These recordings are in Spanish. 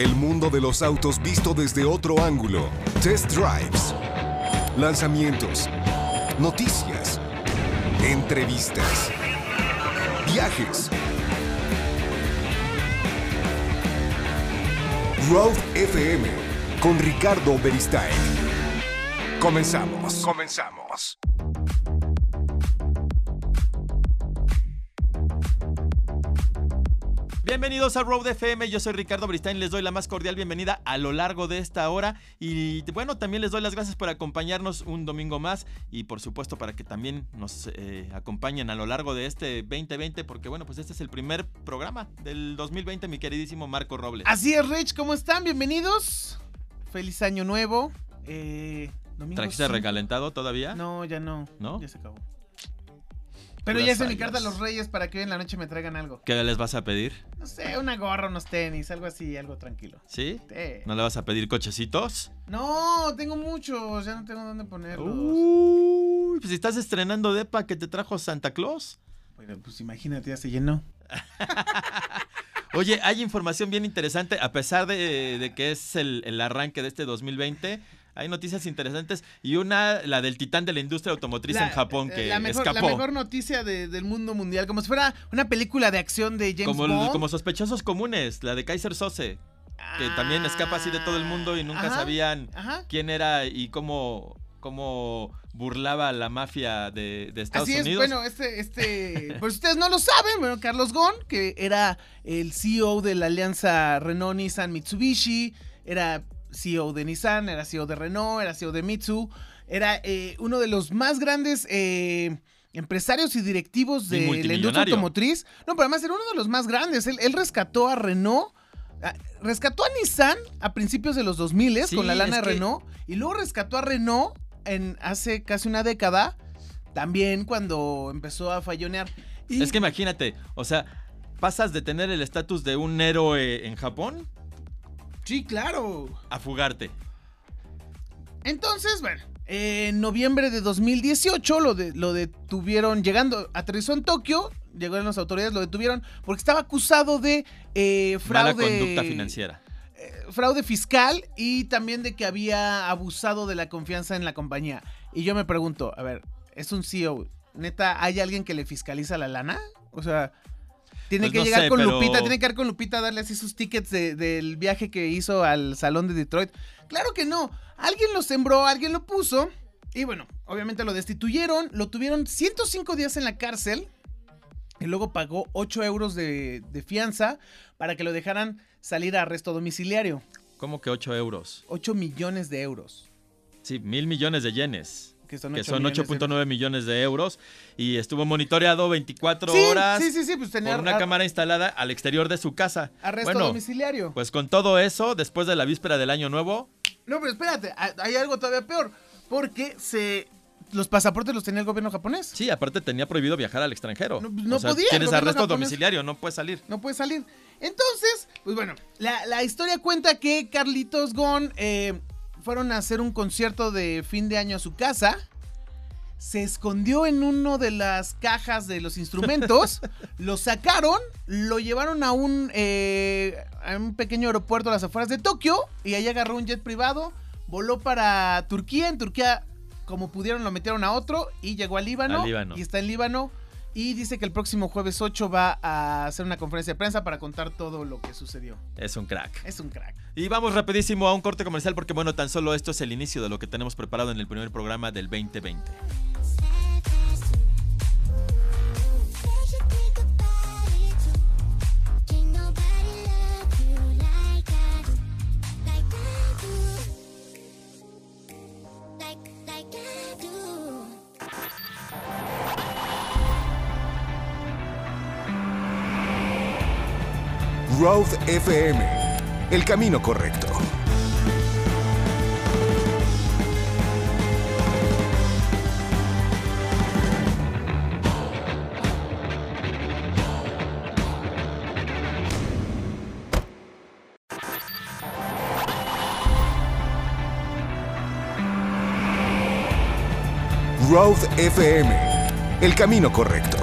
El mundo de los autos visto desde otro ángulo. Test drives. Lanzamientos. Noticias. Entrevistas. Viajes. Road FM con Ricardo Beristain. Comenzamos. Comenzamos. Bienvenidos a Road FM, yo soy Ricardo Bristain, les doy la más cordial bienvenida a lo largo de esta hora y bueno, también les doy las gracias por acompañarnos un domingo más y por supuesto para que también nos eh, acompañen a lo largo de este 2020 porque bueno, pues este es el primer programa del 2020, mi queridísimo Marco Robles. Así es, Rich, ¿cómo están? Bienvenidos. Feliz año nuevo. Eh, ¿Trajiste recalentado todavía? No, ya no. ¿No? Ya se acabó. Pero ya hice mi carta a los reyes para que hoy en la noche me traigan algo. ¿Qué les vas a pedir? No sé, una gorra, unos tenis, algo así, algo tranquilo. ¿Sí? Sí. ¿No le vas a pedir cochecitos? No, tengo muchos, ya no tengo dónde ponerlos. Uy, pues si estás estrenando depa que te trajo Santa Claus. Bueno, pues imagínate, ya se llenó. Oye, hay información bien interesante, a pesar de, de que es el, el arranque de este 2020. Hay noticias interesantes y una, la del titán de la industria automotriz en Japón, eh, que la mejor, escapó. La mejor noticia de- del mundo mundial, como si fuera una película de acción de James como, Bond. como sospechosos comunes, la de Kaiser Sose, que también escapa así de todo el mundo y nunca Ajá, sabían Ajá. quién era y cómo, cómo burlaba la mafia de, de Estados Así es, Unidos. bueno, este, este, pues ustedes no lo saben, bueno, Carlos Ghosn, que era el CEO de la alianza Renault-Nissan-Mitsubishi, era CEO de Nissan, era CEO de Renault, era CEO de Mitsu, era eh, uno de los más grandes eh, empresarios y directivos Y de la industria automotriz. No, pero además era uno de los más grandes. Él, él rescató a Renault. Rescató a Nissan a principios de los 2000 Sí, con la lana de que- Renault y luego rescató a Renault en hace casi una década también cuando empezó a fallonear. Y Es que imagínate, o sea, pasas de tener el estatus de un héroe en Japón sí, claro. a fugarte. Entonces, bueno, en noviembre de 2018 lo, de- lo detuvieron llegando, aterrizó en Tokio, llegaron las autoridades, lo detuvieron porque estaba acusado de eh, Mala fraude. conducta financiera. eh, fraude fiscal y también de que había abusado de la confianza en la compañía. Y yo me pregunto, a ver, es un CEO, neta, ¿hay alguien que le fiscaliza la lana? O sea, tiene Pues que no llegar sé, con pero- Lupita, tiene que ir con Lupita a darle así sus tickets de- del viaje que hizo al salón de Detroit. Claro que no, alguien lo sembró, alguien lo puso. Y bueno, obviamente lo destituyeron, lo tuvieron 105 días en la cárcel. Y luego pagó 8 euros de, de fianza para que lo dejaran salir a arresto domiciliario. ¿Cómo que 8 euros? 8 millones de euros. Sí, mil millones de yenes. Que son, Que 8 son millones de 8.9 millones de euros. Y estuvo monitoreado 24 euros. horas Sí, sí, sí, pues tenía por una ar- cámara instalada al exterior de su casa. arresto bueno, domiciliario. pues con todo eso, después de la víspera del año nuevo, No, pero espérate, hay algo todavía peor. Porque se los pasaportes los tenía el gobierno japonés. sí, aparte tenía prohibido viajar al extranjero. No, pues, no o sea, podía, Tienes arresto japonés. domiciliario, no puedes salir. No puede salir. Entonces, pues bueno, la, la historia cuenta que Carlitos Gon eh, fueron a hacer un concierto de fin de año a su casa. Se escondió en uno de las cajas de los instrumentos, lo sacaron, lo llevaron a un, eh, a un pequeño aeropuerto a las afueras de Tokio y ahí agarró un jet privado, voló para Turquía, en Turquía como pudieron lo metieron a otro y llegó Líbano, Al Líbano. y está en Líbano y dice que el próximo jueves 8 va a hacer una conferencia de prensa para contar todo lo que sucedió. Es un crack. Es un crack. Y vamos rapidísimo a un corte comercial porque bueno, tan solo esto es el inicio de lo que tenemos preparado en el primer programa del 2020. Road FM. El camino correcto. Road FM. El camino correcto.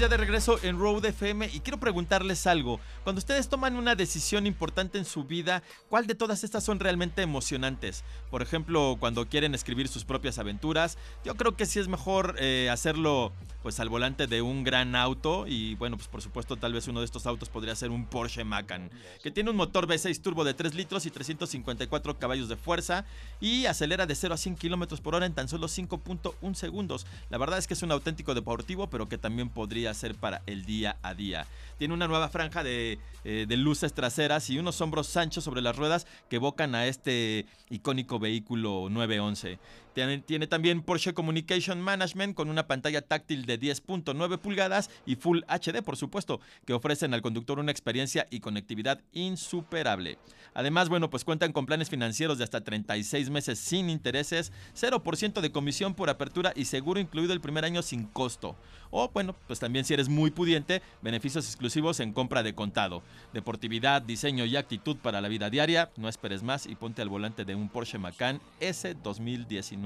Ya de regreso en Road FM y quiero preguntarles algo. Cuando ustedes toman una decisión importante en su vida, ¿cuál de todas estas son realmente emocionantes? Por ejemplo, cuando quieren escribir sus propias aventuras, yo creo que sí es mejor eh, hacerlo pues al volante de un gran auto y bueno, pues por supuesto tal vez uno de estos autos podría ser un Porsche Macan, que tiene un motor V6 turbo de 3 litros y 354 caballos de fuerza y acelera de 0 a 100 kilómetros por hora en tan solo 5.1 segundos. La verdad es que es un auténtico deportivo, pero que también podría ser para el día a día. Tiene una nueva franja de, eh, de luces traseras y unos hombros anchos sobre las ruedas que evocan a este icónico vehículo 911. Tiene, también Porsche Communication Management con una pantalla táctil de 10.9 pulgadas y Full HD, por supuesto, que ofrecen al conductor una experiencia y conectividad insuperable. Además, bueno, pues cuentan con planes financieros de hasta 36 meses sin intereses, 0% de comisión por apertura y seguro incluido el primer año sin costo. O bueno, pues también si eres muy pudiente, beneficios exclusivos en compra de contado. Deportividad, diseño y actitud para la vida diaria. No esperes más y ponte al volante de un Porsche Macan S 2019.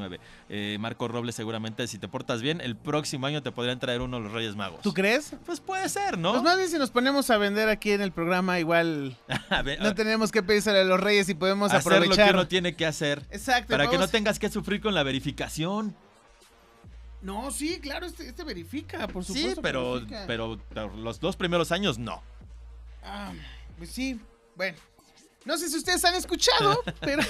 Eh, Marco Robles seguramente si te portas bien, el próximo año te podrían traer uno de los Reyes Magos. ¿Tú crees? Pues puede ser, ¿no? Pues más bien si nos ponemos a vender aquí en el programa, igual ver, no tenemos que pedírselo a los reyes y podemos hacer lo que aprovechar. uno tiene que hacer. Exacto. Para que no tengas que sufrir con la verificación. No, sí, claro, este, este verifica, por Sí, supuesto. que pero, verifica. pero, pero los dos primeros años no. Ah, pues sí, bueno. No sé si ustedes han escuchado, pero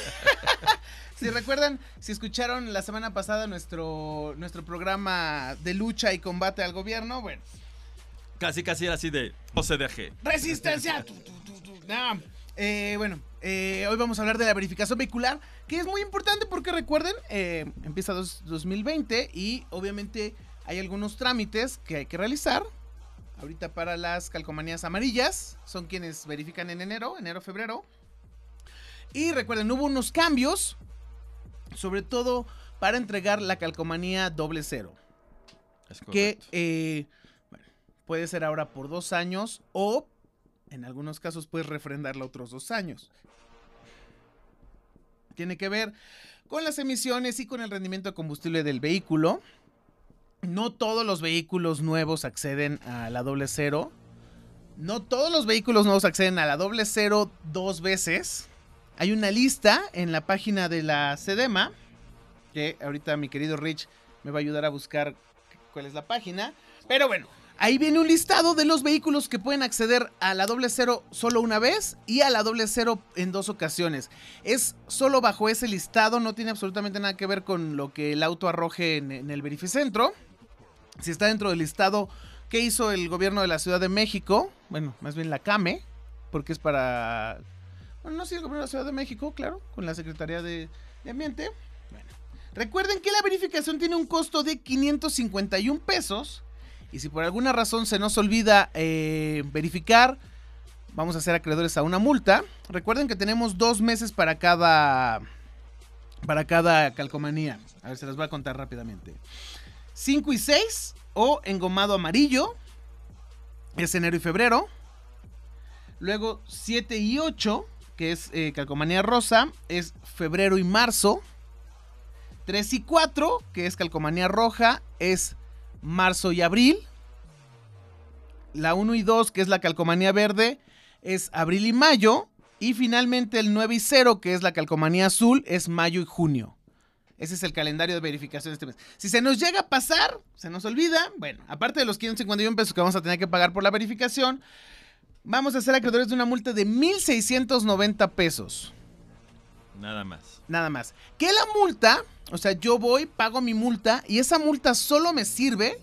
si recuerdan, si escucharon la semana pasada nuestro, nuestro programa de lucha y combate al gobierno, bueno, Casi, casi era así de OCDG. resistencia. No, eh, bueno, eh, hoy vamos a hablar de la verificación vehicular, que es muy importante porque recuerden, eh, empieza dos- 2020 y obviamente hay algunos trámites que hay que realizar. Ahorita para las calcomanías amarillas, son quienes verifican en enero, enero, febrero. Y recuerden, hubo unos cambios, sobre todo para entregar la calcomanía doble cero Es que eh, bueno, puede ser ahora por dos años o en algunos casos puedes refrendarla otros dos años. Tiene que ver con las emisiones y con el rendimiento de combustible del vehículo. No todos los vehículos nuevos acceden a la doble cero. No todos los vehículos nuevos acceden a la doble cero dos veces. Hay una lista en la página de la Sedema que ahorita mi querido Rich me va a ayudar a buscar cuál es la página. Pero bueno, ahí viene un listado de los vehículos que pueden acceder a la doble cero solo una vez y a la doble cero en dos ocasiones. Es solo bajo ese listado, no tiene absolutamente nada que ver con lo que el auto arroje en, en el verificentro. Si está dentro del listado que hizo el gobierno de la Ciudad de México, bueno, más bien la CAME, porque es para... Bueno, no, sí, el gobierno de la Ciudad de México, claro, con la Secretaría de, de Ambiente. Bueno, recuerden que la verificación tiene un costo de 551 pesos. Y si por alguna razón se nos olvida eh, verificar, vamos a ser acreedores a una multa. Recuerden que tenemos dos meses para cada, para cada calcomanía. A ver, se las voy a contar rápidamente. 5 y 6 o engomado amarillo es enero y febrero. Luego 7 y 8, que es eh, calcomanía rosa, es febrero y marzo. 3 y 4, que es calcomanía roja, es marzo y abril. La 1 y 2, que es la calcomanía verde, es abril y mayo. Y finalmente el 9 y 0, que es la calcomanía azul, es mayo y junio. Ese es el calendario de verificación de este mes. Si se nos llega a pasar, se nos olvida, bueno, aparte de los 551 pesos que vamos a tener que pagar por la verificación, vamos a ser acreedores de una multa de 1.690 pesos. Nada más. Nada más. Que la multa, o sea, yo voy, pago mi multa y esa multa solo me sirve,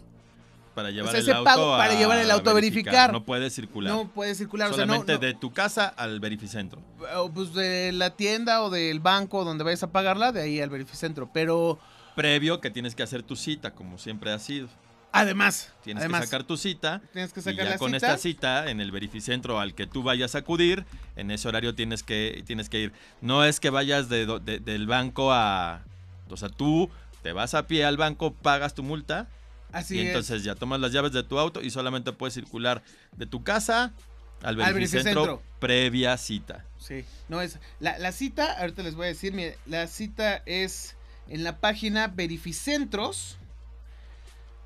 Para llevar sea, el ese auto pago para llevar el auto a verificar. No puede circular. no puede circular. O sea, no, Solamente no- de tu casa al verificentro. o, pues de la tienda o del banco donde vayas a pagarla, de ahí al verificentro. Pero Previo que tienes que hacer tu cita, como siempre ha sido. Además, Tienes además, que sacar tu cita. tienes que Y sacar ya la con cita. esta cita en el verificentro al que tú vayas a acudir, en ese horario tienes que, tienes que ir. No es que vayas de del banco a... O sea, tú te vas a pie al banco, pagas tu multa Así y es. entonces ya tomas las llaves de tu auto y solamente puedes circular de tu casa al verificentro, verificentro. previa cita. Sí, no es. La, la cita, ahorita les voy a decir, mire, la cita es en la página Verificentros.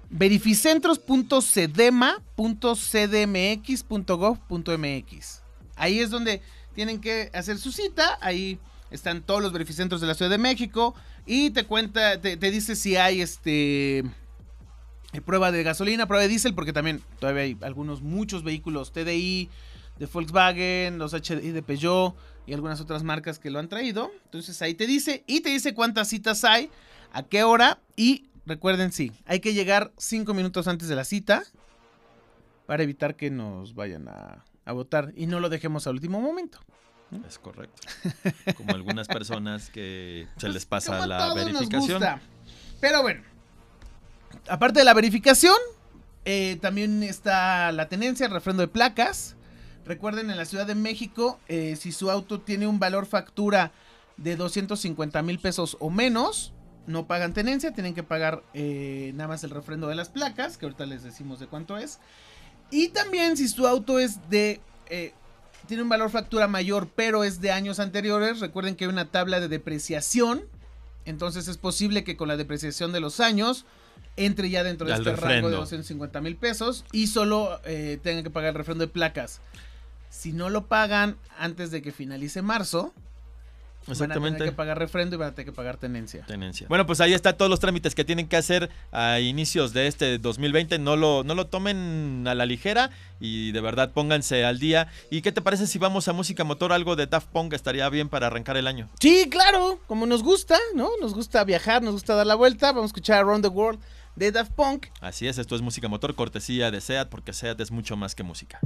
verificentros.cedema.cdmx.gov.mx. Ahí es donde tienen que hacer su cita. Ahí están todos los verificentros de la Ciudad de México y te cuenta, te, dice si hay este eh, prueba de gasolina, prueba de diésel, porque también todavía hay algunos, muchos vehículos TDI de Volkswagen, los HDI de Peugeot y algunas otras marcas que lo han traído. Entonces ahí te dice y te dice cuántas citas hay, a qué hora y recuerden, sí, hay que llegar cinco minutos antes de la cita para evitar que nos vayan a, a votar y no lo dejemos al último momento. Es correcto. Como algunas personas que se les pasa Como la verificación. Pero bueno, aparte de la verificación, eh, también está la tenencia, el refrendo de placas. Recuerden, en la Ciudad de México, eh, si su auto tiene un valor factura de 250 mil pesos o menos, no pagan tenencia, tienen que pagar eh, nada más el refrendo de las placas, que ahorita les decimos de cuánto es. Y también si su auto es de... eh, tiene un valor factura mayor, pero es de años anteriores, recuerden que hay una tabla de depreciación. Entonces es posible que con la depreciación de los años entre ya dentro de Al este rango de refrendo. 250 mil pesos y solo eh, tengan que pagar el refrendo de placas. Si no lo pagan antes de que finalice marzo, van a tener Exactamente. que pagar refrendo y van a tener que pagar tenencia. Tenencia. Bueno, pues ahí están todos los trámites que tienen que hacer a inicios de este 2020. No lo, no lo tomen a la ligera y de verdad pónganse al día. ¿Y qué te parece si vamos a música motor? Algo de Daft Punk estaría bien para arrancar el año. Sí, claro, como nos gusta, ¿no? Nos gusta viajar, nos gusta dar la vuelta. Vamos a escuchar Around the World de Daft Punk. Así es, esto es música motor, cortesía de SEAT, porque SEAT es mucho más que música.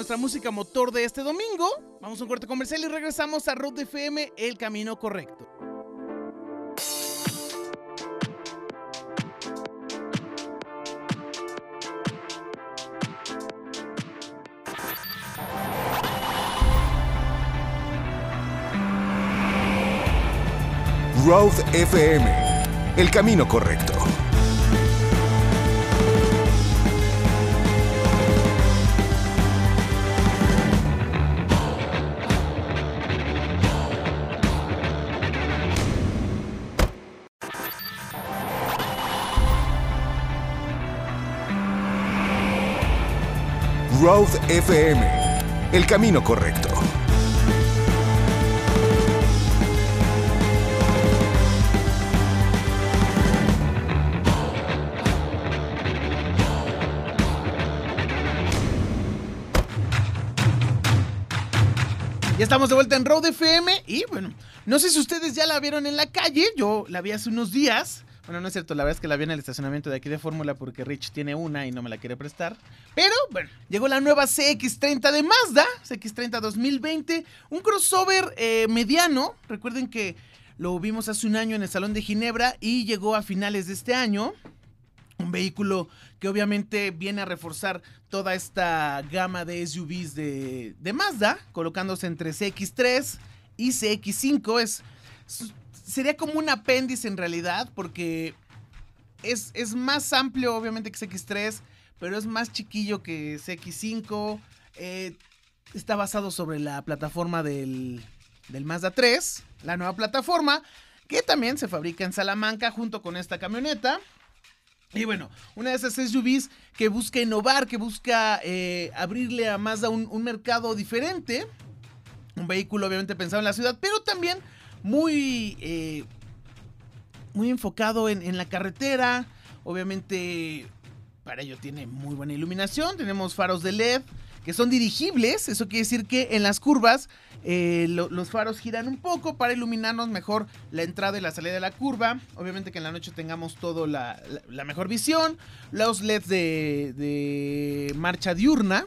Nuestra música motor de este domingo. Vamos a un corte comercial y regresamos a Road FM, el camino correcto. Road FM. El camino correcto. Road FM. El camino correcto. Ya estamos de vuelta en Road FM y bueno, no sé si ustedes ya la vieron en la calle, yo la vi hace unos días. Bueno, no es cierto, la verdad es que la vi en el estacionamiento de aquí de Fórmula porque Rich tiene una y no me la quiere prestar. Pero bueno, llegó la nueva CX30 de Mazda, CX30 2020, un crossover eh, mediano. Recuerden que lo vimos hace un año en el Salón de Ginebra y llegó a finales de este año. Un vehículo que obviamente viene a reforzar toda esta gama de SUVs de, Mazda, colocándose entre CX3 y CX5. Es, es- sería como un apéndice en realidad, porque es, es más amplio obviamente que CX3, pero es más chiquillo que CX5. eh, está basado sobre la plataforma del, del Mazda 3, la nueva plataforma, que también se fabrica en Salamanca junto con esta camioneta. Y bueno, una de esas SUVs que busca innovar, que busca eh, abrirle a Mazda un, un mercado diferente. Un vehículo obviamente pensado en la ciudad, pero también muy, eh, muy enfocado en, en la carretera. Obviamente para ello tiene muy buena iluminación. Tenemos faros de LED que son dirigibles. Eso quiere decir que en las curvas eh, lo- los faros giran un poco para iluminarnos mejor la entrada y la salida de la curva. Obviamente que en la noche tengamos todo la, la- la mejor visión. Los LEDs de, de marcha diurna.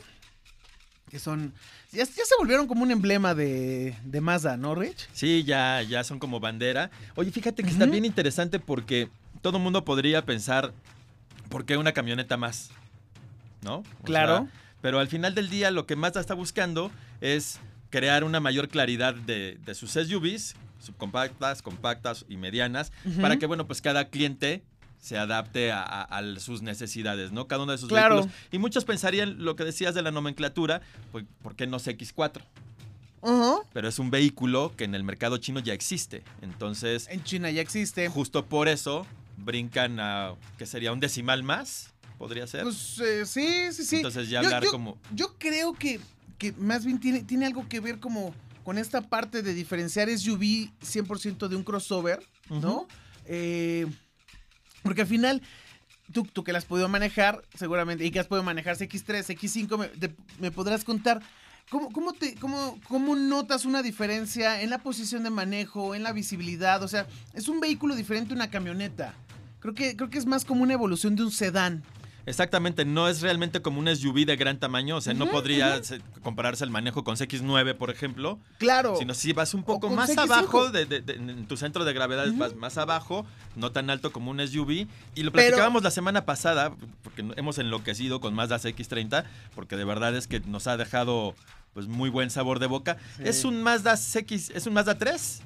Que son... Ya, ya se volvieron como un emblema de, de Mazda, ¿no, Rich? Sí, ya, ya son como bandera. Oye, fíjate que está bien interesante porque todo el mundo podría pensar, ¿por qué una camioneta más? ¿No? O Claro. sea, pero al final del día lo que Mazda está buscando es crear una mayor claridad de, de sus SUVs, subcompactas, compactas y medianas, para que, bueno, pues cada cliente se adapte a, a- a sus necesidades, ¿no? Cada uno de sus Claro. vehículos. Y muchos pensarían lo que decías de la nomenclatura, pues, ¿por qué no CX4? Ajá. Pero es un vehículo que en el mercado chino ya existe. Entonces, En China ya existe. justo por eso brincan a, que sería un decimal más, podría ser. Pues eh, sí, sí, sí. Entonces ya Yo- hablar yo- como... Yo creo que, que más bien tiene, tiene algo que ver como con esta parte de diferenciar SUV 100% de un crossover, ¿no? Eh, porque al final, tú, tú que las has podido manejar, seguramente, y que has podido manejar X3, X5, me, me podrás contar. ¿Cómo, cómo, te, cómo, ¿Cómo notas una diferencia en la posición de manejo, en la visibilidad? O sea, es un vehículo diferente a una camioneta. Creo que, creo que es más como una evolución de un sedán. Exactamente, no es realmente como un SUV de gran tamaño, o sea, no podría se- compararse el manejo con CX9, por ejemplo, Claro. sino si vas un poco más CX5. abajo, de, de- de- en tu centro de gravedad Ujú. vas más abajo, no tan alto como un SUV, y lo Pero- platicábamos la semana pasada, porque hemos enloquecido con Mazda CX30, porque de verdad es que nos ha dejado pues muy buen sabor de boca. Sí. Es un Mazda CX, es un Mazda 3,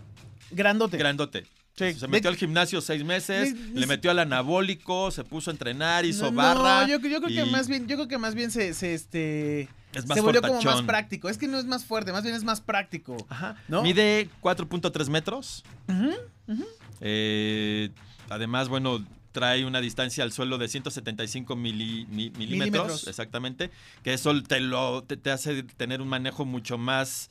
Grandote. grandote. Sí. Se metió De- al gimnasio seis meses, de- le metió al anabólico, se puso a entrenar, hizo no, barra. No, yo, yo creo que y más bien, yo creo que más bien se, se, este Es más se volvió como más práctico. Es que no es más fuerte, más bien es más práctico. Ajá. ¿No? Mide 4.3 metros. Eh, además, bueno, trae una distancia al suelo de 175 mili- mi- milímetros, Milímetros. exactamente, que eso te lo te, te hace tener un manejo mucho más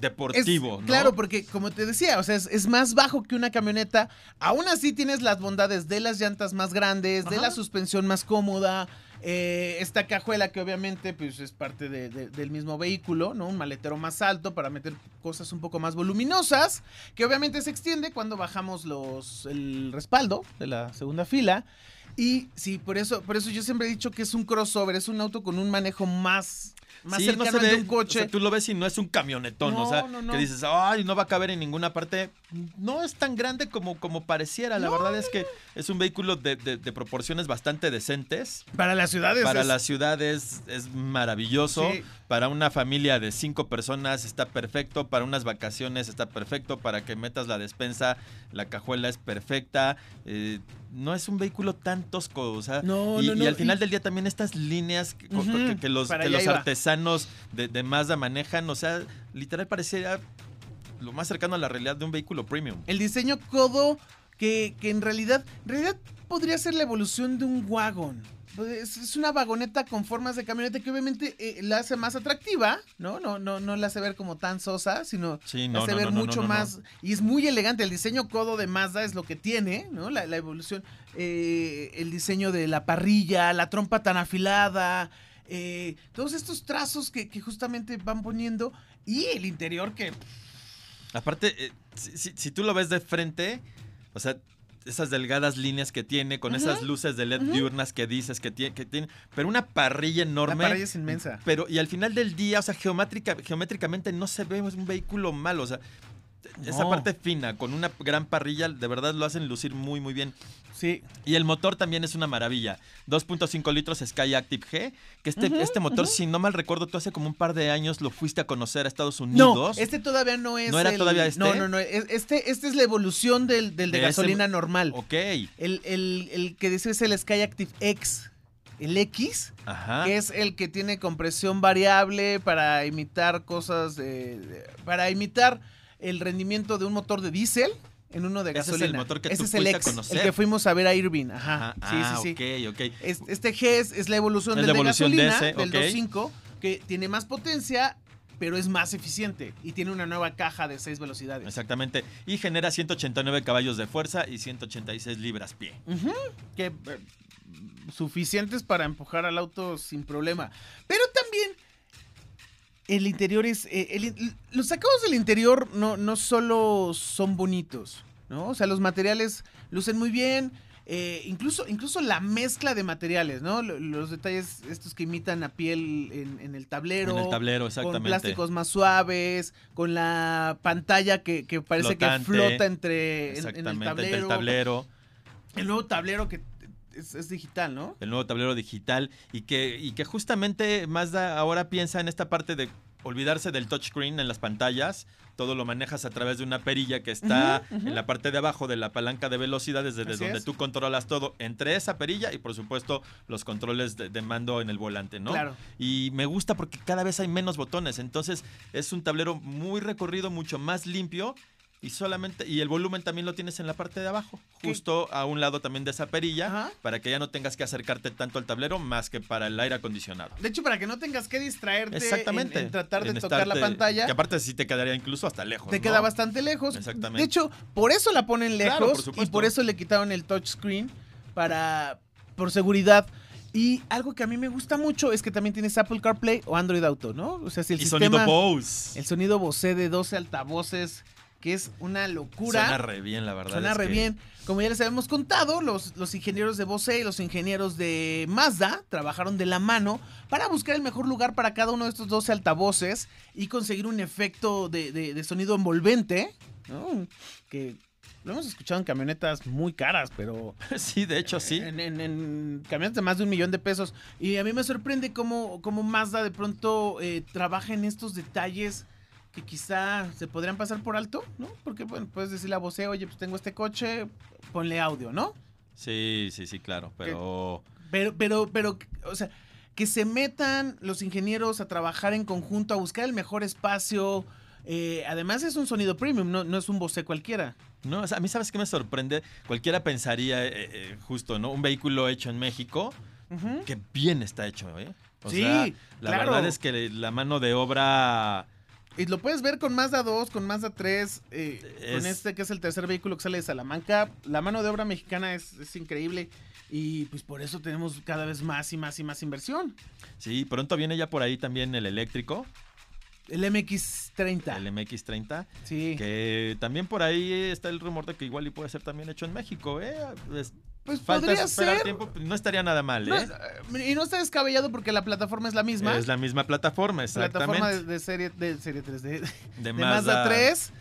deportivo, Es- ¿no? Claro, porque como te decía, o sea, es, es más bajo que una camioneta. Aún así tienes las bondades de las llantas más grandes, de la suspensión más cómoda, eh, esta cajuela que obviamente pues, es parte de- de- del mismo vehículo, ¿no? Un maletero más alto para meter cosas un poco más voluminosas, que obviamente se extiende cuando bajamos los, el respaldo de la segunda fila. Y sí, por eso, por eso yo siempre he dicho que es un crossover, es un auto con un manejo más, más Sí, cercano no se de un coche. o sea, tú lo ves y no es un camionetón, No, o sea, no, que dices, ay, no va a caber en ninguna parte. No es tan grande como, como pareciera. La verdad es que es un vehículo de, de- de proporciones bastante decentes. Para las ciudades. Para es- la ciudad es, es maravilloso. Sí. Para una familia de cinco personas está perfecto. Para unas vacaciones está perfecto. Para que metas la despensa, la cajuela es perfecta. Eh, no es un vehículo tan tosco. O sea, No, y, no, y no, al final y- del día también estas líneas que, Ujú, que- que los, que los artesanos de, de Mazda manejan. O sea, literal pareciera lo más cercano a la realidad de un vehículo premium. El diseño codo que, que en realidad, en realidad podría ser la evolución de un wagon. Es, es una vagoneta con formas de camioneta que obviamente eh, la hace más atractiva, ¿no? No, no, no la hace ver como tan sosa, sino Sí, la no, hace no, ver no, mucho más. Y es muy elegante. El diseño codo de Mazda es lo que tiene, ¿no? La, la evolución. eh, el diseño de la parrilla, la trompa tan afilada. eh, todos estos trazos que, que justamente van poniendo. Y el interior que. Aparte, si, si- si tú lo ves de frente, o sea, esas delgadas líneas que tiene, con esas luces de LED diurnas que dices que tiene, que tiene, pero una parrilla enorme. La parrilla es inmensa. Pero, y al final del día, o sea, geométrica, geométricamente no se ve un vehículo malo, o sea, esa No. parte fina, con una gran parrilla, de verdad lo hacen lucir muy, muy bien. Sí. Y el motor también es una maravilla. 2.5 litros Sky Active G, que este, este motor, si no mal recuerdo, tú hace como un par de años lo fuiste a conocer a Estados No, Unidos. este todavía no es. ¿No era el- todavía este? No, no, no. es- Este, este es la evolución del, del de, De ese- gasolina normal. Ok. El, el- el que dice es el Sky Active X. El X, Ajá. que es el que tiene compresión variable para imitar cosas de, de- para imitar el rendimiento de un motor de diésel en uno de Ese es el gasolina. motor que Ese tú es el fuiste a conocer. el que fuimos a ver a Irving. Ajá. Ajá. Sí, Ah, sí, sí. ok, ok. Es- Este G es, es la evolución Es del la de evolución de gasolina, ese, del ok. 2.5, que tiene más potencia, pero es más eficiente y tiene una nueva caja de 6 velocidades. Exactamente. Y genera 189 caballos de fuerza y 186 libras pie. Que eh, suficientes para empujar al auto sin problema. Pero también el interior es... eh, el los sacados del interior no, no solo son bonitos, ¿no? O sea, los materiales lucen muy bien. eh, incluso, incluso la mezcla de materiales, ¿no? Lo- Los detalles estos que imitan a piel en, en el tablero. En el tablero, Con exactamente. plásticos más suaves, con la pantalla que, que parece Flotante. que flota entre en- en, Exactamente, el entre tablero. el tablero, El nuevo tablero que es, es digital, ¿no? el nuevo tablero digital y que, y que justamente Mazda ahora piensa en esta parte de olvidarse del touchscreen en las pantallas. Todo lo manejas a través de una perilla que está en la parte de abajo de la palanca de velocidad, desde Así donde es. tú controlas todo entre esa perilla y por supuesto los controles de, de mando en el volante, ¿no? Claro. Y me gusta porque cada vez hay menos botones, entonces es un tablero muy recorrido, mucho más limpio y solamente y el volumen también lo tienes en la parte de abajo, ¿Qué? justo a un lado también de esa perilla, Ajá. para que ya no tengas que acercarte tanto al tablero más que para el aire acondicionado. De hecho, para que no tengas que distraerte en- Exactamente. en, tratar de En tocar la pantalla, Que aparte sí te quedaría incluso hasta lejos. te ¿no? queda bastante lejos. Exactamente. De hecho, por eso la ponen Claro, lejos por y por eso le quitaron el touchscreen para por seguridad. Y algo que a mí me gusta mucho es que también tienes Apple CarPlay o Android Auto, ¿no? O sea, si el y sistema sonido Bose. el sonido Bose de 12 altavoces, que es una locura. Suena re bien, la verdad. Suena es re que- bien. Como ya les habíamos contado, los, los ingenieros de Bose y los ingenieros de Mazda trabajaron de la mano para buscar el mejor lugar para cada uno de estos 12 altavoces y conseguir un efecto de, de- de sonido envolvente, ¿no? Que lo hemos escuchado en camionetas muy caras, pero sí, de hecho sí. en, en- en camionetas de más de un millón de pesos. Y a mí me sorprende cómo, cómo Mazda de pronto eh, trabaja en estos detalles que quizá se podrían pasar por alto, ¿no? Porque, bueno, puedes decirle a Bose, oye, pues tengo este coche, ponle audio, ¿no? Sí, sí, sí, claro. Pero. Pero, pero, pero, o sea, que se metan los ingenieros a trabajar en conjunto, a buscar el mejor espacio. eh, además es un sonido premium, no, no es un Bose cualquiera. No, o sea, a mí sabes qué me sorprende. Cualquiera pensaría, eh, eh, justo, ¿no? Un vehículo hecho en México, Ujú. que bien está hecho, ¿eh? O Sí, sea, la claro. verdad es que la mano de obra Y lo puedes ver con Mazda 2, con Mazda 3, eh, con Es- este que es el tercer vehículo que sale de Salamanca. La mano de obra mexicana es, es increíble y pues por eso tenemos cada vez más y más y más inversión. Sí, pronto viene ya por ahí también el eléctrico, El MX30. el MX30, sí. que también por ahí está el rumor de que igual y puede ser también hecho en México, ¿eh? Es- Pues Falta podría esperar ser. tiempo, pues, no estaría nada mal, ¿eh? eh, y no está descabellado porque la plataforma es la misma. Es la misma plataforma, plataforma de, exactamente. de serie de serie 3 de, De, de Mazda 3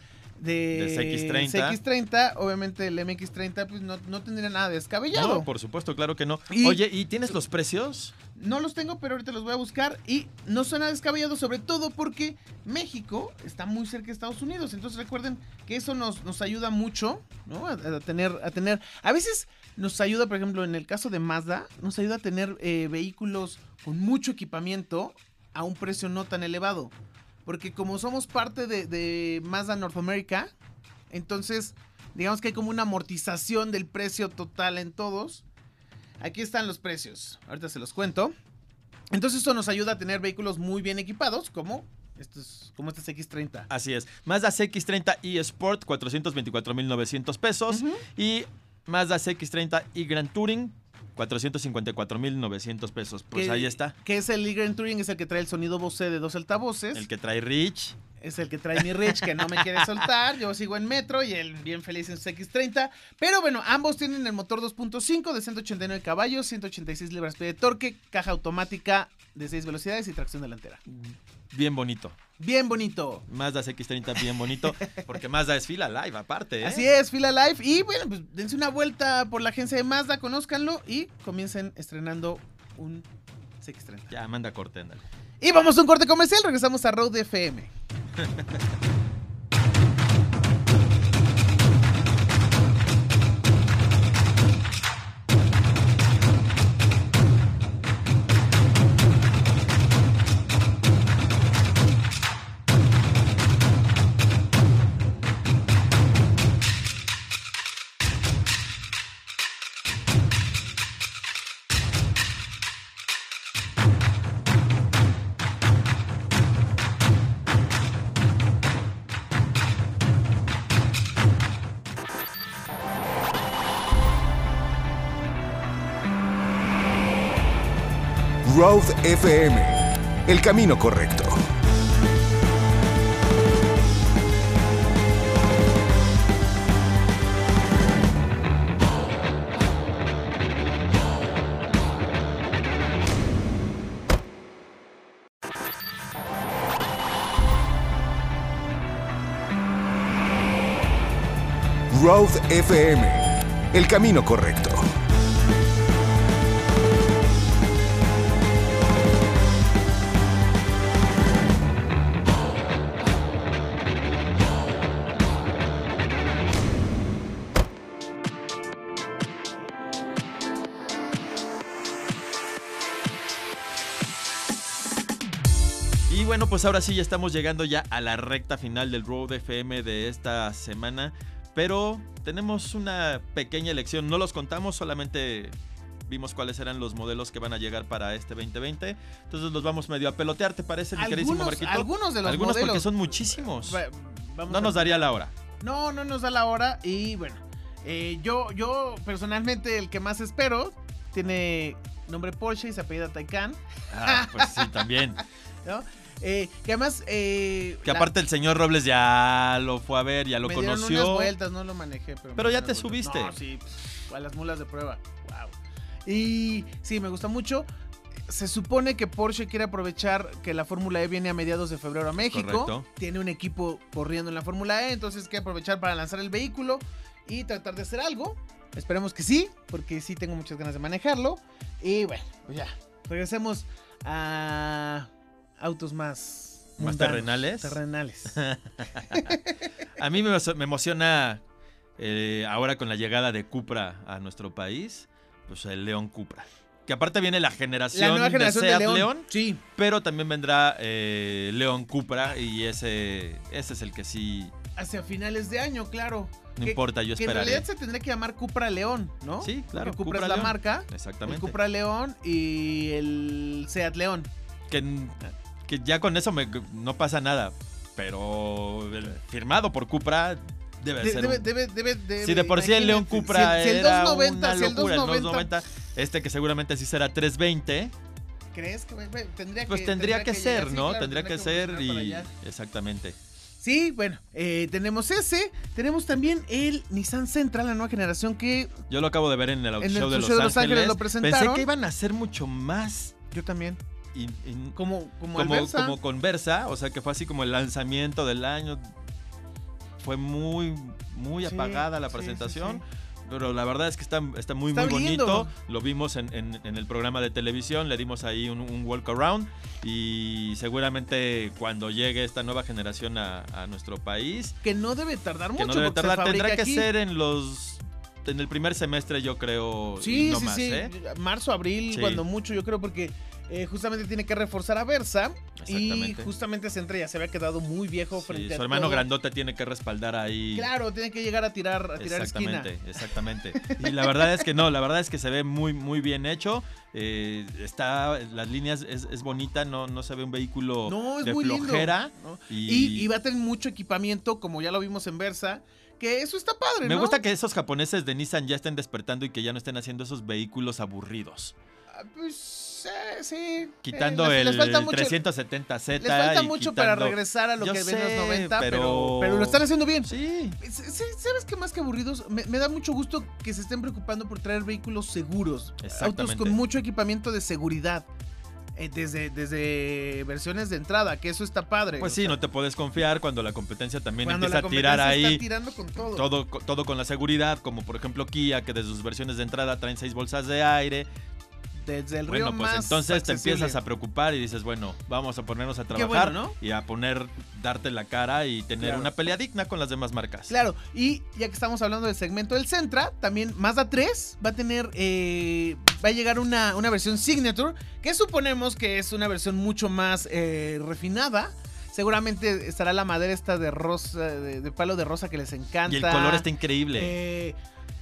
de, de CX30. CX30, obviamente el MX30 pues no, no tendría nada descabellado. No, por supuesto, claro que no. Y- Oye, ¿y tienes los precios? No los tengo, pero ahorita los voy a buscar y no suena descabellado, sobre todo porque México está muy cerca de Estados Unidos. Entonces recuerden que eso nos, nos ayuda mucho, ¿no? A, a tener, a tener. A veces nos ayuda, por ejemplo, en el caso de Mazda, nos ayuda a tener eh, vehículos con mucho equipamiento a un precio no tan elevado. Porque como somos parte de, de Mazda North America, entonces digamos que hay como una amortización del precio total en todos. Aquí están los precios. Ahorita se los cuento. Entonces esto nos ayuda a tener vehículos muy bien equipados, como estos, como este X30. Así es. Mazda CX30 e Sport, 424.900 pesos. Ujú. Y Mazda CX30 y Grand Touring, 454.900 pesos. Pues ahí está. Que es el Grand Touring, es el que trae el sonido Bose de dos altavoces. El que trae Rich. Es el que trae mi Rich, que no me quiere soltar. Yo sigo en metro y él bien feliz en su X30. Pero bueno, ambos tienen el motor 2.5 de 189 caballos, 186 libras-pie de torque, caja automática de 6 velocidades y tracción delantera. Bien bonito. Bien bonito. Mazda CX30 bien bonito. Porque Mazda es fila live aparte, ¿eh? Así es, Fila Life. Y bueno, pues dense una vuelta por la agencia de Mazda, conózcanlo y comiencen estrenando un CX30. Ya, manda corte, ándale. Y vamos a un corte comercial, regresamos a Road FM. Road FM. El camino correcto. Road FM. El camino correcto. Pues ahora sí ya estamos llegando ya a la recta final del Road FM de esta semana. Pero tenemos una pequeña elección. No los contamos, solamente vimos cuáles eran los modelos que van a llegar para este 2020. Entonces los vamos medio a pelotear, ¿te parece, mi queridísimo Marquito? algunos de los Algunos porque son muchísimos. Vamos No nos daría la hora. No, no nos da la hora. Y bueno, eh, yo, yo personalmente el que más espero tiene nombre Porsche y se apellida Taycan, Ah, pues sí, también. ¿no? Eh, que además... eh, Que la- aparte el señor Robles ya lo fue a ver, ya lo me dieron conoció. unas vueltas, no lo manejé. Pero, ya te vueltas. subiste. No, sí, pff, a las mulas de prueba. Wow. Y sí, me gusta mucho. Se supone que Porsche quiere aprovechar que la Fórmula E viene a mediados de febrero a México. Correcto. Tiene un equipo corriendo en la Fórmula E, entonces quiere aprovechar para lanzar el vehículo y tratar de hacer algo. Esperemos que sí, porque sí tengo muchas ganas de manejarlo. Y bueno, pues ya. Regresemos a autos más... ¿Más mundanos, terrenales? Terrenales. A mí me, me emociona eh, ahora con la llegada de Cupra a nuestro país, pues el León Cupra. Que aparte viene la generación, La nueva generación de de Seat León. León, Sí. pero también vendrá eh, León Cupra y ese, ese es el que sí, Hacia finales de año, claro. no Que- importa, yo Que en esperaré. realidad se tendría que llamar Cupra León, ¿no? Sí, claro, Porque Cupra, Cupra es la León. marca. El Exactamente. Cupra León y el Seat León. Que, que ya con eso me- no pasa nada, pero el firmado por Cupra debe De- ser debe, un- debe, debe, debe- Si de por sí el León Cupra si el, si el era 290, una si el locura, el 290, 290, este que seguramente sí será 320, ¿crees que tendría que pues tendría que ser, llegar? Sí, ¿no? claro, tendría que ser y exactamente. Sí, bueno, eh, tenemos ese. Tenemos también el Nissan Sentra, la nueva generación que Yo lo acabo de ver en el En el show de show Los, de Los Ángeles lo Pensé presentaron. que iban a ser mucho más yo también. In- in- Como, como, como, como conversa, o sea que fue así como el lanzamiento del año. Fue muy, muy Sí, apagada la sí, sí, presentación. sí. Pero la verdad es que está, está muy, Está muy lindo. bonito. Lo vimos en, en- en el programa de televisión, le dimos ahí un, un walk around. Y seguramente cuando llegue esta nueva generación a, a nuestro país, Que no debe tardar que mucho. no debe tardar, tendrá que aquí. ser en los. En el primer semestre, yo creo. Sí, no sí, más, sí. ¿eh? Marzo, abril, Sí. cuando mucho, yo creo, porque eh, justamente tiene que reforzar a Versa. Y Exactamente. justamente Sentra ya se había quedado muy viejo Sí, frente a su hermano todo. grandote tiene que respaldar ahí. Claro, tiene que llegar a tirar, a tirar esquina. Exactamente, exactamente. Y la verdad es que no, la verdad es que se ve muy, muy bien hecho. Eh, está, las líneas es, es bonita, no, no se ve un vehículo No, es de muy flojera. lindo. Y, Y, y va a tener mucho equipamiento, como ya lo vimos en Versa. Que eso está padre, me ¿no? gusta que esos japoneses de Nissan ya estén despertando y que ya no estén haciendo esos vehículos aburridos. Ah, Pues eh, sí. Quitando Eh, les- el les falta mucho- 370Z. Les falta y mucho para quitando- regresar a lo que ven los 90, pero... pero- pero lo están haciendo bien. Sí, ¿Sabes qué más que aburridos? Me, me da mucho gusto que se estén preocupando por traer vehículos seguros. Autos con mucho equipamiento de seguridad. eh, desde, desde versiones de entrada, que eso está padre. pues sí, sea, no te puedes confiar cuando la competencia también cuando empieza a tirar ahí. está tirando con todo. Todo, todo con la seguridad, como por ejemplo Kia, que desde sus versiones de entrada traen seis bolsas de aire. Desde el río Bueno, pues más entonces te empiezas a preocupar y dices, bueno, vamos a ponernos a trabajar bueno, ¿no? y a poner, darte la cara y tener Claro. una pelea digna con las demás marcas. Claro, y ya que estamos hablando del segmento del Centra, también Mazda 3 va a tener, eh, va a llegar una, una versión Signature, que suponemos que es una versión mucho más eh, refinada. Seguramente estará la madera esta de rosa, de, de palo de rosa que les encanta. Y el color está increíble. Eh,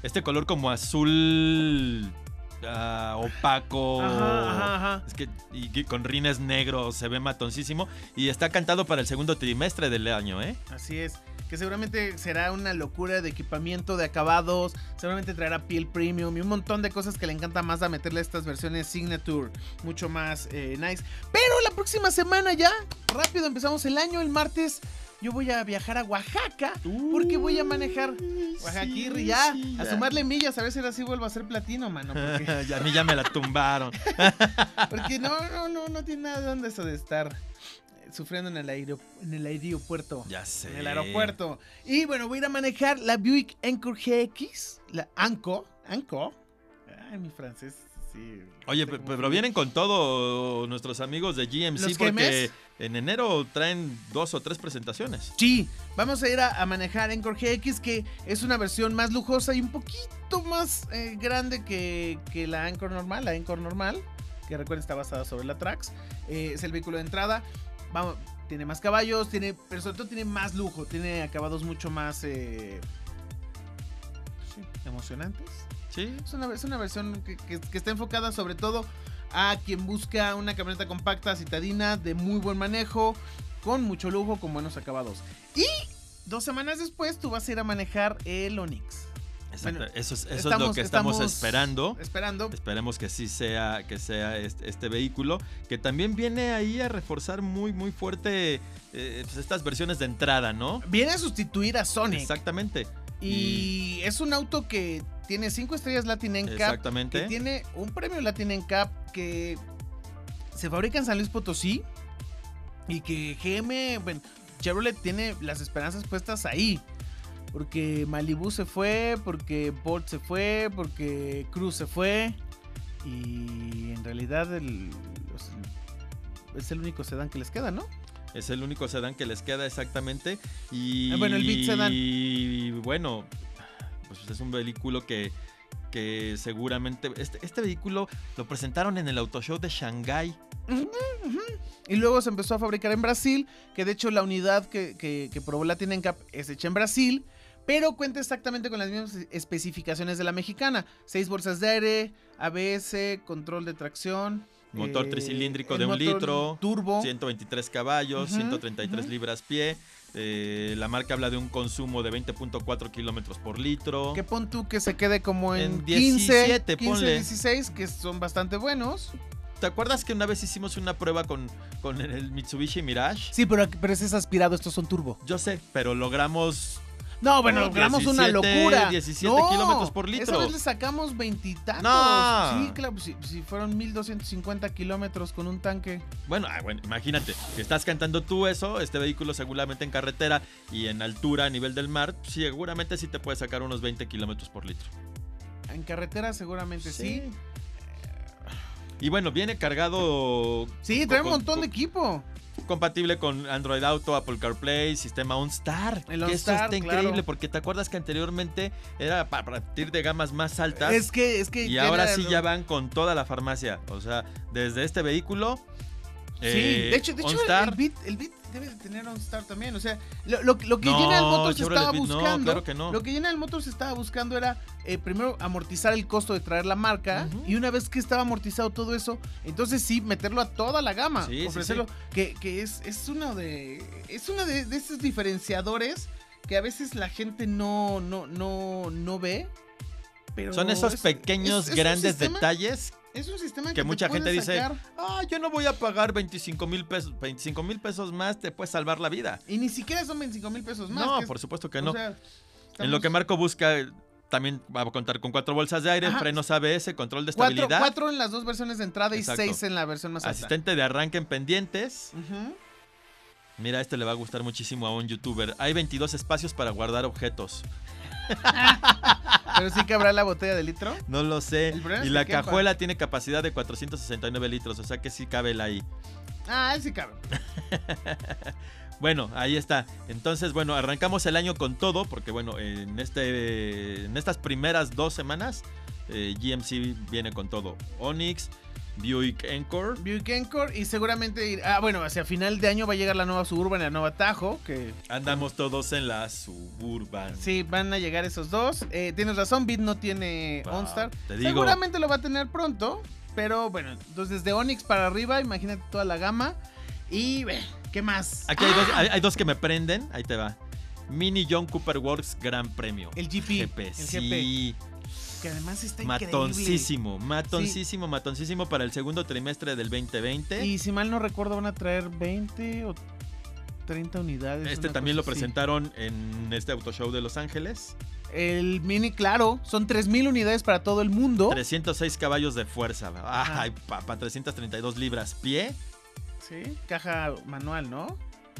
Este color como azul opaco. Ajá, ajá, ajá. Es que y que con rines negros se ve matoncísimo. Y está cantado para el segundo trimestre del año, ¿eh? Así es. Que seguramente será una locura de equipamiento, de acabados. Seguramente traerá piel premium y un montón de cosas que le encanta más a meterle a estas versiones Signature. Mucho más eh, nice. Pero la próxima semana ya, rápido empezamos el año. El martes yo voy a viajar a Oaxaca. Porque voy a manejar Oaxaquirri ya. a sumarle millas. A ver si ahora sí vuelvo a ser platino, mano. Porque, Ya, a mí ya me la tumbaron. porque no, no, no, no tiene nada de dónde eso de estar eh, sufriendo en el, en el aeropuerto. Ya sé. En el aeropuerto. Y bueno, voy a ir a manejar la Buick Encore GX, la Anco. Anco. Ay, mi francés, sí. Oye, pero vienen con todo nuestros amigos de GMC ¿Los porque en enero traen dos o tres presentaciones. Sí, vamos a ir a, a manejar Encore GX, que es una versión más lujosa y un poquito más eh, grande que, que la Anchor normal, la Encore normal, que recuerden está basada sobre la Trax. Eh, es el vehículo de entrada. Vamos, tiene más caballos, tiene, pero sobre todo tiene más lujo, tiene acabados mucho más eh, sí, emocionantes. Sí. Es una, es una versión que, que- que está enfocada sobre todo a quien busca una camioneta compacta, citadina, de muy buen manejo, con mucho lujo, con buenos acabados. Y dos semanas después tú vas a ir a manejar el Onix. Exacto. Bueno, eso es, eso es lo que estamos, estamos esperando. Esperando. Esperemos que sí sea, que sea este, este vehículo, que también viene ahí a reforzar muy, muy fuerte eh, pues estas versiones de entrada, ¿no? Viene a sustituir a Sonic. Exactamente. Y es un auto que tiene cinco estrellas Latin NCAP. Exactamente. Que tiene un premio Latin NCAP que se fabrica en San Luis Potosí. Y que GM, bueno, Chevrolet tiene las esperanzas puestas ahí. Porque Malibu se fue, porque Bolt se fue, porque Cruz se fue. Y en realidad el- los- es el único sedán que les queda, ¿no? Es el único sedán que les queda exactamente. Y Ah, bueno, el Beat Sedan. Y bueno, pues es un vehículo que, que seguramente. Este, este vehículo lo presentaron en el Auto Show de Shanghai. Y luego se empezó a fabricar en Brasil, que de hecho la unidad que, que, que probó la tienen Cap es hecha en Brasil, pero cuenta exactamente con las mismas especificaciones de la mexicana. Seis bolsas de aire, ABS, control de tracción. Motor eh, tricilíndrico de un litro, Turbo. 123 caballos, Ujú, 133 ujú. libras pie. Eh, la marca habla de un consumo de 20.4 kilómetros por litro. Que pon tú que se quede como en, En 15, 17, 15, ponle. 16, que son bastante buenos. ¿te acuerdas que una vez hicimos una prueba con, con el Mitsubishi Mirage? Sí, pero, pero ese es aspirado, estos son turbo. Yo sé, pero logramos No, bueno, No, logramos una 17, locura. 17 No, kilómetros por litro. Esa vez le sacamos veintitantos. No. Sí, claro, pues, si, si fueron 1250 kilómetros con un tanque. Bueno, ah, bueno, imagínate, que estás cantando tú eso, este vehículo seguramente en carretera y en altura a nivel del mar, seguramente sí te puede sacar unos 20 kilómetros por litro. En carretera seguramente sí. Y bueno, viene cargado. Sí, trae un montón de equipo. Compatible con Android Auto, Apple CarPlay, sistema OnStar. El que eso está increíble claro. porque te acuerdas que anteriormente era pa- a partir de gamas más altas. Es que, es que. y ahora sí ya van con toda la farmacia. O sea, desde este vehículo. Sí, eh, de hecho, de hecho el Beat, el Beat debe de tener OnStar también. O sea, lo, lo- lo que No, General Motors Chevrolet estaba no, buscando. claro que no. Lo que General Motors estaba buscando era eh, primero amortizar el costo de traer la marca. Y una vez que estaba amortizado todo eso, entonces sí, meterlo a toda la gama. Sí, sí, ofrecerlo. Que, que es, es uno de. Es uno de, de esos diferenciadores que a veces la gente no, no, no, no ve. Pero Son esos es- pequeños, es- es un grandes detalles Es un sistema que, que mucha gente dice, sacar- ah, yo no voy a pagar 25 mil pesos, 25 mil pesos más, te puede salvar la vida. Y ni siquiera son 25 mil pesos más. no, es- por supuesto que o no. En lo que Marco busca, también va a contar con cuatro bolsas de aire, Ajá. frenos ABS, control de estabilidad, cuatro en las dos versiones de entrada Exacto. y seis en la versión más alta. asistente de arranque en pendientes. Mira, este le va a gustar muchísimo a un youtuber. Hay 22 espacios para guardar objetos. Pero sí que habrá la botella de litro. No lo sé. Y la que quepa. cajuela tiene capacidad de 469 litros, o sea que sí cabe el ahí. Ah, sí cabe. Bueno, ahí está. Entonces, bueno, arrancamos el año con todo, porque bueno, en, este, en estas primeras dos semanas, eh, GMC viene con todo. Onix, Buick Encore. Buick Encore y seguramente ir- ah bueno hacia final de año va a llegar la nueva Suburban y la nueva Tajo que Andamos todos en la Suburban. sí van a llegar esos dos Eh, tienes razón Beat no tiene Wow, OnStar te digo. seguramente lo va a tener pronto pero bueno entonces desde Onix para arriba imagínate toda la gama y ve, qué más Aquí hay, dos, Ah, hay, hay dos que me prenden. Ahí te va. Mini John Cooper Works Gran Premio. el GP, GP, el sí. GP que además está increíble Matoncísimo, matoncísimo, matoncísimo para el segundo trimestre del 2020. y si mal no recuerdo van a traer 20 o 30 unidades este también lo presentaron en este auto show de Los Ángeles. El Mini, claro, son 3000 unidades para todo el mundo. 306 caballos de fuerza. Ay, papá, 332 libras pie. Sí, caja manual, ¿no?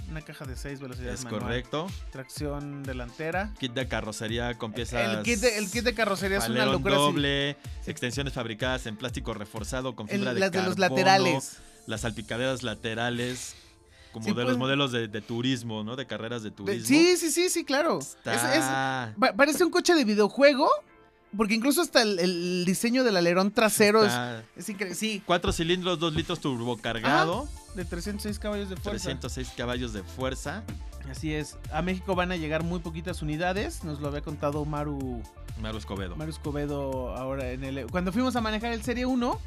Una caja de 6 velocidades Es manual. correcto. Tracción delantera. Kit de carrocería con piezas. El kit, de, el kit de carrocería es una locura. sí. doble, extensiones fabricadas en plástico reforzado con El- fibra de las de los carbono, laterales. Las salpicaderas laterales, como Sí, de pues. los modelos de, de turismo, ¿no? De carreras de De- turismo. sí, sí, sí, sí, claro. Es- Está- es- pa- parece un coche de videojuego. Porque incluso hasta el, el diseño del alerón trasero es, está- es increíble. Sí, Cuatro cilindros, dos litros turbocargado, de 306 caballos de fuerza. 306 caballos de fuerza. Así es. A México van a llegar muy poquitas unidades. Nos lo había contado Maru, Maru Escobedo. Maru Escobedo ahora en el... Cuando fuimos a manejar el Serie 1, Ujú.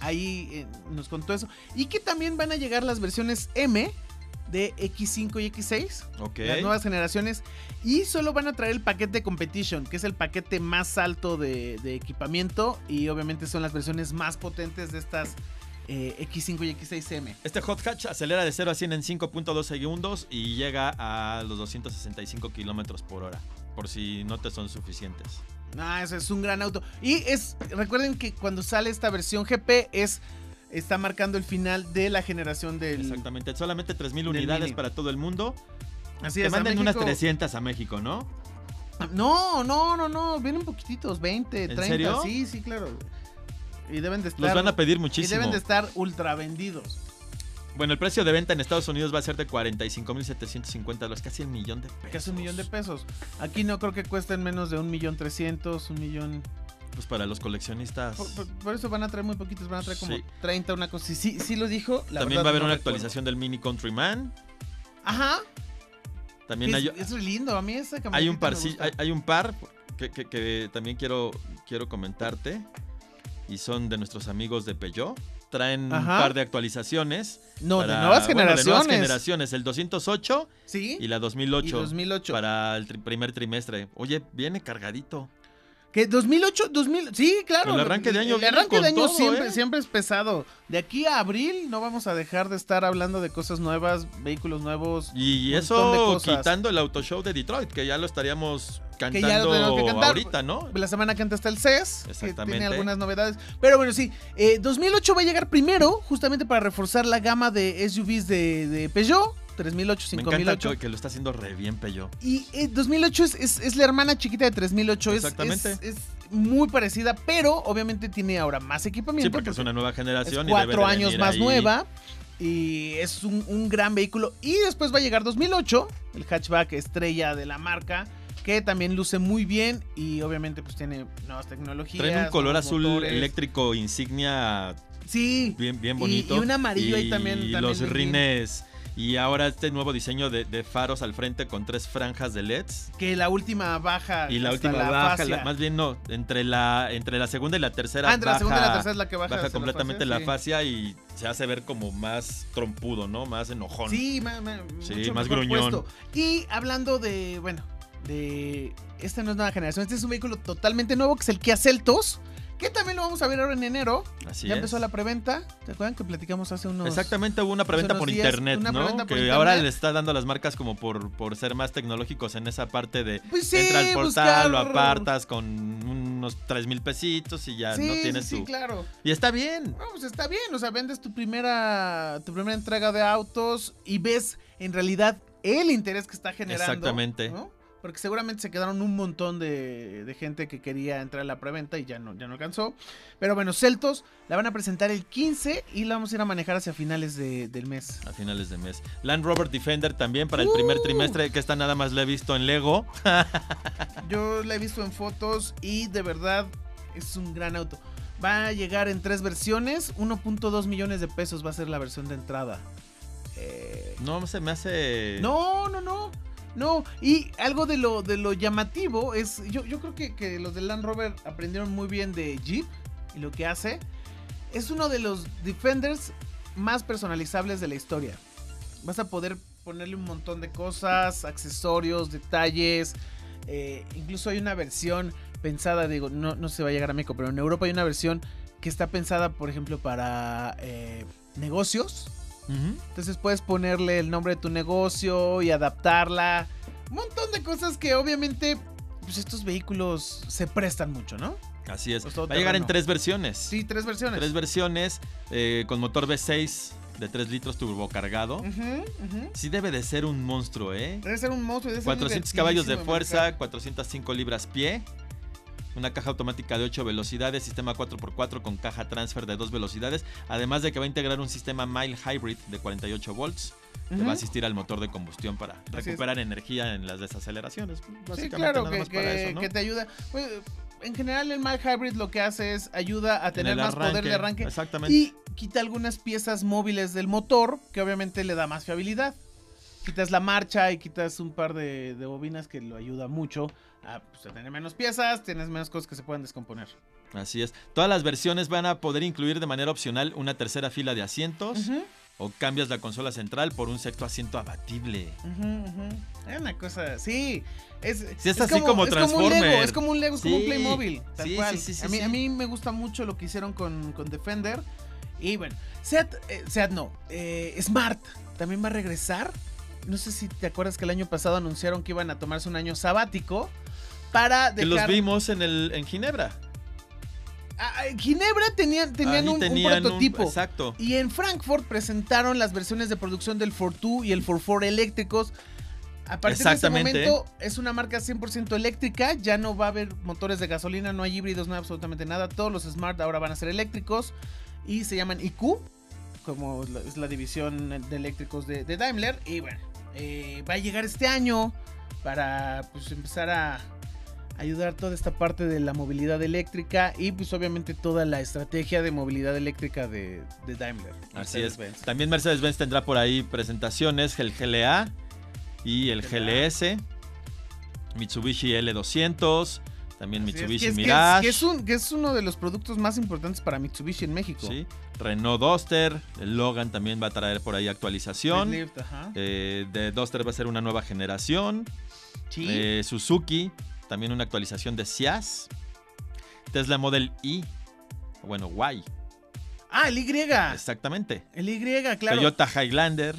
ahí eh, nos contó eso. Y que también van a llegar las versiones M de X5 y X6, Ok. las nuevas generaciones, y solo van a traer el paquete Competition, que es el paquete más alto de, de equipamiento, y obviamente son las versiones más potentes de estas eh, X5 y X6M. Este hot hatch acelera de 0 a 100 en 5.2 segundos y llega a los 265 kilómetros por hora. Por si no te son suficientes. Ah, eso es un gran auto. Y es, recuerden que cuando sale esta versión GP es, está marcando el final de la generación del... Exactamente. Solamente 3.000 del unidades Mini. para todo el mundo. Así Te es, a manden unas México- 300 a México, ¿no? No, no, no, no, vienen poquititos, 20, ¿En 30. serio? Sí, sí, claro. Y deben de estar Los van a pedir y muchísimo. deben de estar ultra vendidos. Bueno, el precio de venta en Estados Unidos va a ser de 45.750 dólares, casi un millón de pesos. Casi un millón de pesos. Aquí no creo que cuesten menos de un millón trescientos, un millón. Pues para los coleccionistas. Por, por- por eso van a traer muy poquitos, van a traer como Sí. 30, una cosa. Sí, sí, sí lo dijo. la También verdad va a haber no una recuerdo. actualización del Mini Countryman. Ajá. También Es, hay, es lindo, a mí esa hay un par, sí, hay, hay un par que, que- que también quiero, quiero comentarte. Y son de nuestros amigos de Peugeot. Traen un par de actualizaciones. No, de nuevas bueno, generaciones. de nuevas generaciones. El 208 Sí. y la 2008. Y 2008. Para el tri- primer trimestre. Oye, viene cargadito. Que 2008, 2000, sí, claro. El arranque de año El arranque de año todo, siempre, ¿eh? siempre es pesado. De aquí a abril no vamos a dejar de estar hablando de cosas nuevas, vehículos nuevos. Y eso quitando el auto show de Detroit, que ya lo estaríamos Que ya lo cantando tenemos que cantar. ahorita, ¿no? La semana que antes está el CES, que tiene algunas novedades. Pero bueno, sí, eh, 2008 va a llegar primero, justamente para reforzar la gama de SUVs de, de Peugeot, 3008, Me encanta 5008. que, que lo está haciendo re bien, Pello. Y eh, 2008 es, es- es la hermana chiquita de 3008. Es, Exactamente. Es, es muy parecida, pero obviamente tiene ahora más Sí, equipamiento. porque es una nueva es generación. y debe cuatro de años más ahí. nueva. Y es un, un gran vehículo. Y después va a llegar 2008, el hatchback estrella de la marca, que también luce muy bien y obviamente pues tiene nuevas tecnologías. Traen un color azul motores. eléctrico insignia Sí, bien, bien bonito. y un amarillo ahí Y también- los rines. Y ahora este nuevo diseño de, de faros al frente con tres franjas de LEDs. que la última baja. Y la hasta última la baja, la- más bien no, entre la, entre la segunda y la tercera Ah, entre la baja, segunda y la tercera es la que baja. baja completamente la fascia, fascia y se hace ver como más trompudo, ¿no? Más enojón. Sí, Sí, ma- ma- Sí, mucho más gruñón. puesto. Y hablando de, bueno, de... Esta no es nueva generación, este es un vehículo totalmente nuevo, que es el Kia Celtos, que también lo vamos a ver ahora en enero. Así ya es. empezó la preventa, ¿te acuerdan que platicamos hace unos... Exactamente, hubo una preventa por días, internet, una ¿no? preventa Que por ahora le está dando a las marcas como por, por ser más tecnológicos en esa parte de Pues sí, entra al portal, lo apartas con unos tres mil pesitos y ya Sí, no sí, tienes sí, tu. claro. Y está bien. No, pues está bien, o sea, vendes tu primera, tu primera entrega de autos y ves en realidad el interés que está generando. Exactamente. ¿no? Porque seguramente se quedaron un montón de, de gente que quería entrar a la preventa y ya no, ya no alcanzó. Pero bueno, Celtos la van a presentar el 15 y la vamos a ir a manejar hacia finales de- del mes. A finales de mes. Land Rover Defender también para el primer Uh. trimestre, que esta nada más la he visto en Lego. Yo la he visto en fotos y de verdad es un gran auto. Va a llegar en tres versiones, 1.2 millones de pesos va a ser la versión de entrada. Eh, No se me hace. No, no, no. No, y algo de lo, de lo llamativo es, yo, yo creo que, que los de Land Rover aprendieron muy bien de Jeep y lo que hace. Es uno de los Defenders más personalizables de la historia. Vas a poder ponerle un montón de cosas, accesorios, detalles. eh, incluso hay una versión pensada, digo, no, no se va a llegar a México, pero en Europa hay una versión que está pensada, por ejemplo, para eh, negocios. Entonces puedes ponerle el nombre de tu negocio y adaptarla. Un montón de cosas que obviamente pues estos vehículos se prestan mucho, ¿no? Así es. Pues Va a llegar en tres versiones. Sí, tres versiones. Tres versiones eh, con motor V6 de 3 litros turbocargado. Ujú. Sí debe de ser un monstruo, ¿eh? Debe ser un monstruo. debe ser 400 caballos de fuerza, manejar. 405 libras pie. Una caja automática de 8 velocidades, sistema 4x4 con caja transfer de 2 velocidades, además de que va a integrar un sistema mild hybrid de 48 volts que Ujú. va a asistir al motor de combustión para recuperar energía en las desaceleraciones. Básicamente Sí, claro, nada que, más para que- eso, ¿no? que te ayuda. Pues, en general, el Mild Hybrid lo que hace es ayuda a En tener más poder de arranque Exactamente. y quita algunas piezas móviles del motor que obviamente le da más fiabilidad. Quitas la marcha y quitas un par de, de bobinas que lo ayuda mucho a, pues, a tener menos piezas, tienes menos cosas que se pueden descomponer. Así es. Todas las versiones van a poder incluir de manera opcional una tercera fila de asientos Ujú, o cambias la consola central por un sexto asiento abatible. ujú. Es una cosa, sí. Es, Sí, es así como es un Transformer. Lego, es como un Lego, es como un Playmobil. Tal sí, cual. sí, sí, sí, a, mí, a mí me gusta mucho lo que hicieron con, con Defender. Y bueno, Seat, eh, Seat no, eh, Smart también va a regresar. No sé si te acuerdas que el año pasado anunciaron que iban a tomarse un año sabático para Que los vimos en, el, en Ginebra. Ah, en Ginebra tenían, tenían, un, un tenían un- prototipo. exacto. Y en Frankfurt presentaron las versiones de producción del Ford 2 y el Ford 4 eléctricos. A partir de ese momento es una marca 100% eléctrica, ya no va a haber motores de gasolina, no hay híbridos, no hay absolutamente nada. Todos los Smart ahora van a ser eléctricos y se llaman IQ, como es la división de eléctricos de, de Daimler. Y bueno, eh, va a llegar este año para pues, empezar a ayudar toda esta parte de la movilidad eléctrica y pues obviamente toda la estrategia de movilidad eléctrica de, de Daimler. Así es. También Mercedes-Benz tendrá por ahí presentaciones, el GLA y el. GLS, Mitsubishi L200, también Así Mitsubishi es, que es- Mirage, que es un- que es uno de los productos más importantes para Mitsubishi en México. ¿sí? Renault Duster, el Logan también va a traer por ahí actualización. Ajá. Eh, de Duster va a ser una nueva generación. Sí. Eh, Suzuki, también una actualización de Ciaz. Tesla Model Y, bueno, Y, Ah, el Y. exactamente. El Y, claro. Toyota Highlander,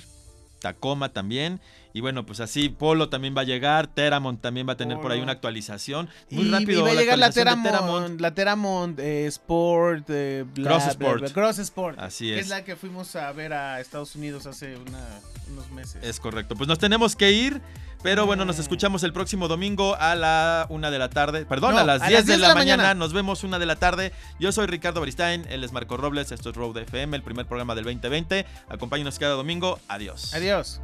Tacoma también. Y bueno, pues así Polo también va a llegar, Teramont también va a tener por ahí una actualización. Muy y, rápido. y va a llegar la de Teramont, la Teramont eh, Sport, eh, bla, Cross Sport. bla, Cross Sport. Así que es. es la que fuimos a ver a Estados Unidos hace una- unos meses. Es correcto. Pues nos tenemos que ir. Pero bueno, nos Mm. escuchamos el próximo domingo a la una de la tarde. Perdón, No, a las a 10 las de 10 la, de la mañana. mañana. Nos vemos una de la tarde. Yo soy Ricardo Beristain, él es Marco Robles, esto es Road FM, el primer programa del 2020. Acompáñenos cada domingo. Adiós. Adiós.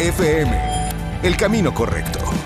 FM. El camino correcto.